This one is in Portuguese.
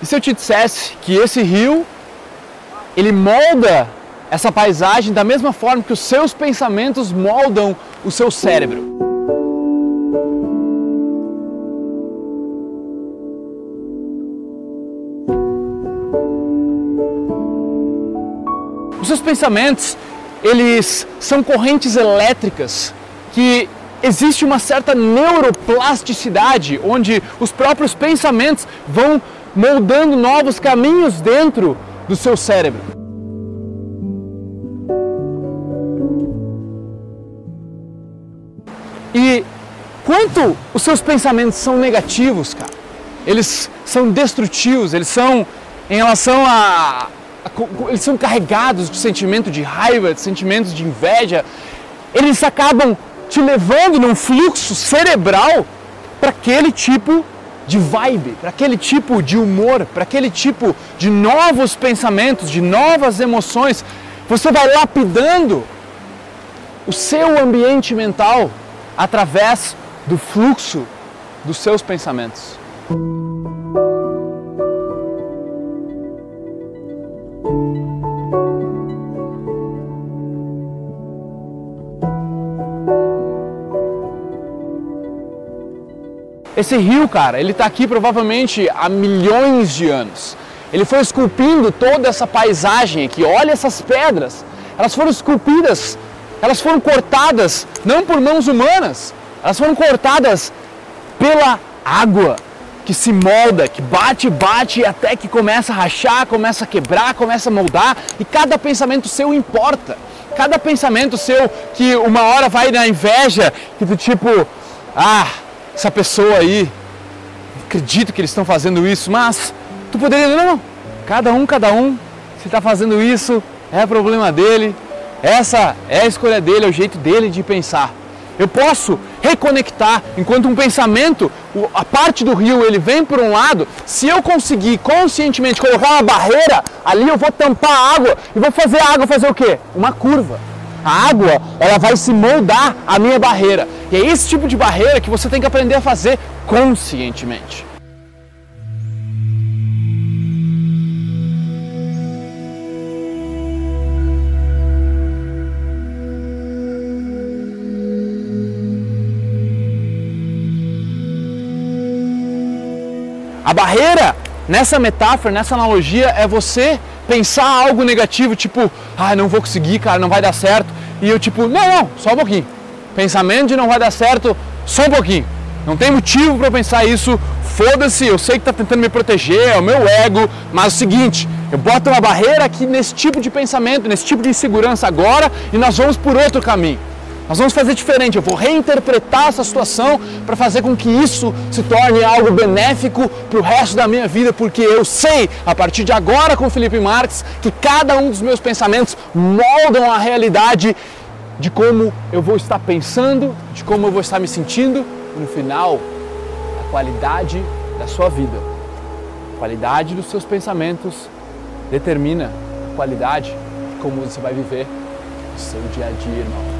E se eu te dissesse que esse rio, ele molda essa paisagem da mesma forma que os seus pensamentos moldam o seu cérebro? Os seus pensamentos, eles são correntes elétricas que existe uma certa neuroplasticidade onde os próprios pensamentos vão moldando novos caminhos dentro do seu cérebro. E quanto os seus pensamentos são negativos, cara, eles são destrutivos, eles são em relação a, a eles são carregados de sentimento de raiva, de sentimentos de inveja, eles acabam te levando num fluxo cerebral para aquele tipo de vibe, para aquele tipo de humor, para aquele tipo de novos pensamentos, de novas emoções. Você vai lapidando o seu ambiente mental através do fluxo dos seus pensamentos. Esse rio, cara, ele está aqui provavelmente há milhões de anos. Ele foi esculpindo toda essa paisagem aqui. Olha essas pedras. Elas foram esculpidas, elas foram cortadas não por mãos humanas, elas foram cortadas pela água que se molda, que bate, bate até que começa a rachar, começa a quebrar, começa a moldar e cada pensamento seu importa. Cada pensamento seu que uma hora vai na inveja, que do tipo, ah, essa pessoa aí, acredito que eles estão fazendo isso, mas tu poderia, não, não, cada um, cada um, se está fazendo isso, é problema dele, essa é a escolha dele, é o jeito dele de pensar. Eu posso reconectar enquanto um pensamento, a parte do rio ele vem por um lado, se eu conseguir conscientemente colocar uma barreira, ali eu vou tampar a água e vou fazer a água fazer o quê? Uma curva. A água, ela vai se moldar a minha barreira. E é esse tipo de barreira que você tem que aprender a fazer conscientemente. A barreira, nessa metáfora, nessa analogia, é você pensar algo negativo, tipo, ah, não vou conseguir, cara, não vai dar certo. E eu, tipo, não, não, só um pouquinho. Pensamento de não vai dar certo, só um pouquinho. Não tem motivo para pensar isso. Foda-se, eu sei que tá tentando me proteger, é o meu ego, mas é o seguinte, eu boto uma barreira aqui nesse tipo de pensamento, nesse tipo de insegurança agora e nós vamos por outro caminho. Nós vamos fazer diferente, eu vou reinterpretar essa situação para fazer com que isso se torne algo benéfico para o resto da minha vida, porque eu sei, a partir de agora com Felipe Marques, que cada um dos meus pensamentos moldam a realidade de como eu vou estar pensando, de como eu vou estar me sentindo, e no final, a qualidade da sua vida, a qualidade dos seus pensamentos determina a qualidade de como você vai viver o seu dia a dia, irmão.